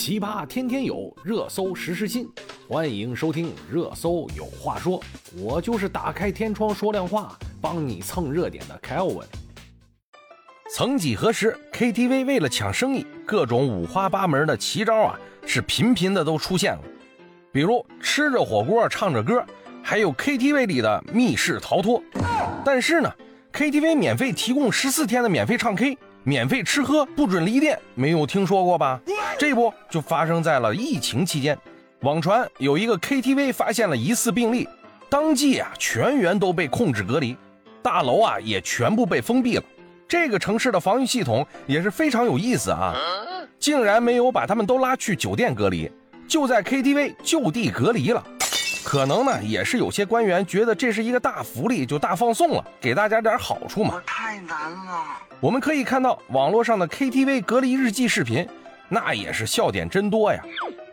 奇葩天天有，热搜时时新。欢迎收听《热搜有话说》，我就是打开天窗说亮话，帮你蹭热点的 Kelvin。曾几何时，KTV 为了抢生意，各种五花八门的奇招啊，是频频的都出现了。比如吃着火锅唱着歌，还有 KTV 里的密室逃脱。但是呢，KTV 免费提供十四天的免费唱 K。免费吃喝不准离店，没有听说过吧？这不就发生在了疫情期间。网传有一个 KTV 发现了疑似病例，当即啊全员都被控制隔离，大楼啊也全部被封闭了。这个城市的防御系统也是非常有意思啊，竟然没有把他们都拉去酒店隔离，就在 KTV 就地隔离了。可能呢，也是有些官员觉得这是一个大福利，就大放送了，给大家点好处嘛。太难了。我们可以看到网络上的 KTV 隔离日记视频，那也是笑点真多呀。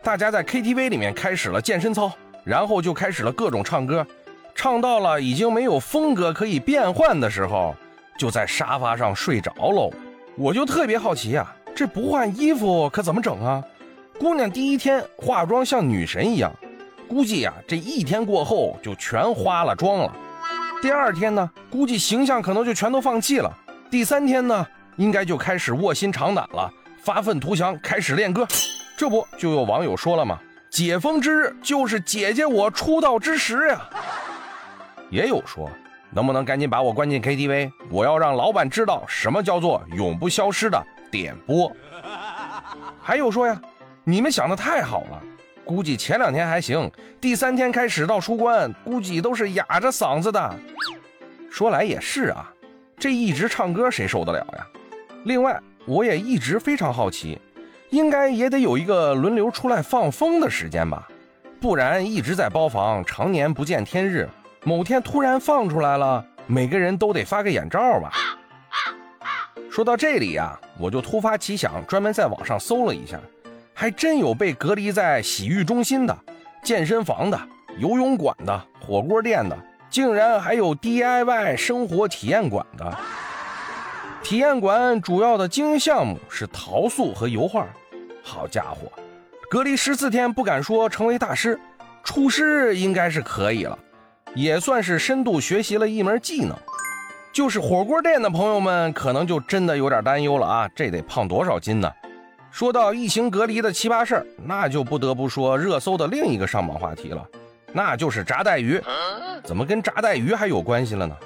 大家在 KTV 里面开始了健身操，然后就开始了各种唱歌，唱到了已经没有风格可以变换的时候，就在沙发上睡着喽。我就特别好奇呀，这不换衣服可怎么整啊？姑娘第一天化妆像女神一样。估计呀，这一天过后就全花了妆了。第二天呢，估计形象可能就全都放弃了。第三天呢，应该就开始卧薪尝胆了，发愤图强，开始练歌。这不就有网友说了吗？解封之日就是姐姐我出道之时呀。也有说，能不能赶紧把我关进 KTV？我要让老板知道什么叫做永不消失的点播。还有说呀，你们想的太好了。估计前两天还行，第三天开始到出关，估计都是哑着嗓子的。说来也是啊，这一直唱歌谁受得了呀？另外，我也一直非常好奇，应该也得有一个轮流出来放风的时间吧？不然一直在包房，常年不见天日，某天突然放出来了，每个人都得发个眼罩吧？说到这里呀，我就突发奇想，专门在网上搜了一下。还真有被隔离在洗浴中心的、健身房的、游泳馆的、火锅店的，竟然还有 DIY 生活体验馆的。体验馆主要的经营项目是陶塑和油画。好家伙，隔离十四天不敢说成为大师，厨师应该是可以了，也算是深度学习了一门技能。就是火锅店的朋友们可能就真的有点担忧了啊，这得胖多少斤呢？说到疫情隔离的奇葩事儿，那就不得不说热搜的另一个上榜话题了，那就是炸带鱼。怎么跟炸带鱼还有关系了呢？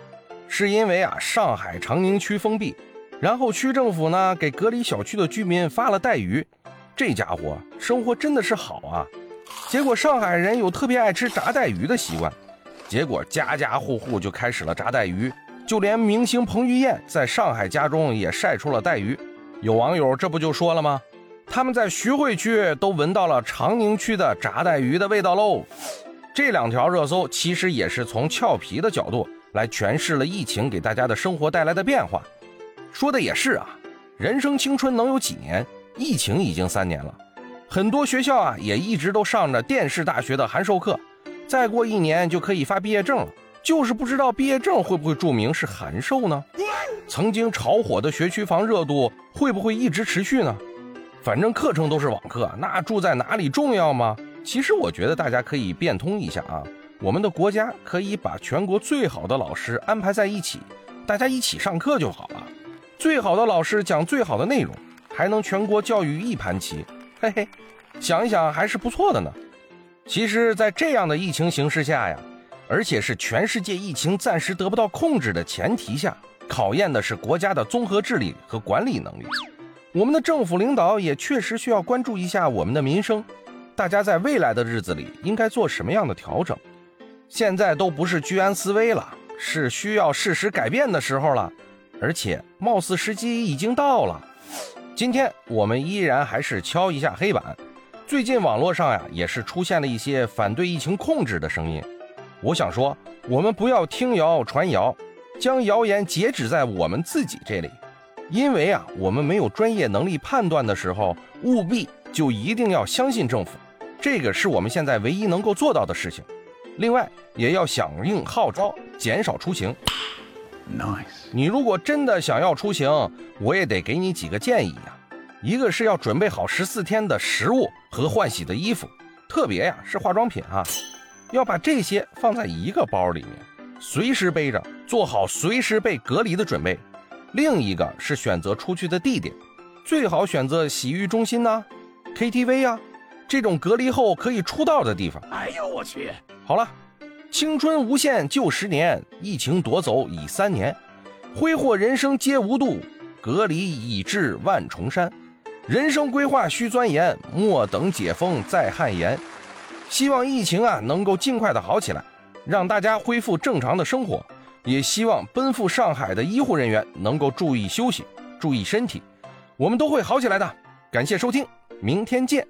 是因为啊，上海长宁区封闭，然后区政府呢给隔离小区的居民发了带鱼，这家伙生活真的是好啊。结果上海人有特别爱吃炸带鱼的习惯，结果家家户户就开始了炸带鱼，就连明星彭于晏在上海家中也晒出了带鱼。有网友这不就说了吗？他们在徐汇区都闻到了长宁区的炸带鱼的味道喽。这两条热搜其实也是从俏皮的角度来诠释了疫情给大家的生活带来的变化。说的也是啊，人生青春能有几年？疫情已经三年了，很多学校啊也一直都上着电视大学的函授课，再过一年就可以发毕业证了，就是不知道毕业证会不会注明是函授呢？曾经炒火的学区房热度会不会一直持续呢？反正课程都是网课，那住在哪里重要吗？其实我觉得大家可以变通一下啊，我们的国家可以把全国最好的老师安排在一起，大家一起上课就好了。最好的老师讲最好的内容，还能全国教育一盘棋，嘿嘿，想一想还是不错的呢。其实，在这样的疫情形势下呀，而且是全世界疫情暂时得不到控制的前提下，考验的是国家的综合治理和管理能力。我们的政府领导也确实需要关注一下我们的民生，大家在未来的日子里应该做什么样的调整？现在都不是居安思危了，是需要适时改变的时候了，而且貌似时机已经到了。今天我们依然还是敲一下黑板。最近网络上呀也是出现了一些反对疫情控制的声音，我想说，我们不要听谣传谣，将谣言截止在我们自己这里。因为啊，我们没有专业能力判断的时候，务必就一定要相信政府，这个是我们现在唯一能够做到的事情。另外，也要响应号召，减少出行。Nice。你如果真的想要出行，我也得给你几个建议呀。一个是要准备好十四天的食物和换洗的衣服，特别呀是化妆品啊，要把这些放在一个包里面，随时背着，做好随时被隔离的准备。另一个是选择出去的地点，最好选择洗浴中心呐、KTV 呀这种隔离后可以出道的地方。哎呦我去！好了，青春无限就十年，疫情夺走已三年，挥霍人生皆无度，隔离已至万重山。人生规划需钻研，莫等解封再汗颜。希望疫情啊能够尽快的好起来，让大家恢复正常的生活。也希望奔赴上海的医护人员能够注意休息，注意身体，我们都会好起来的。感谢收听，明天见。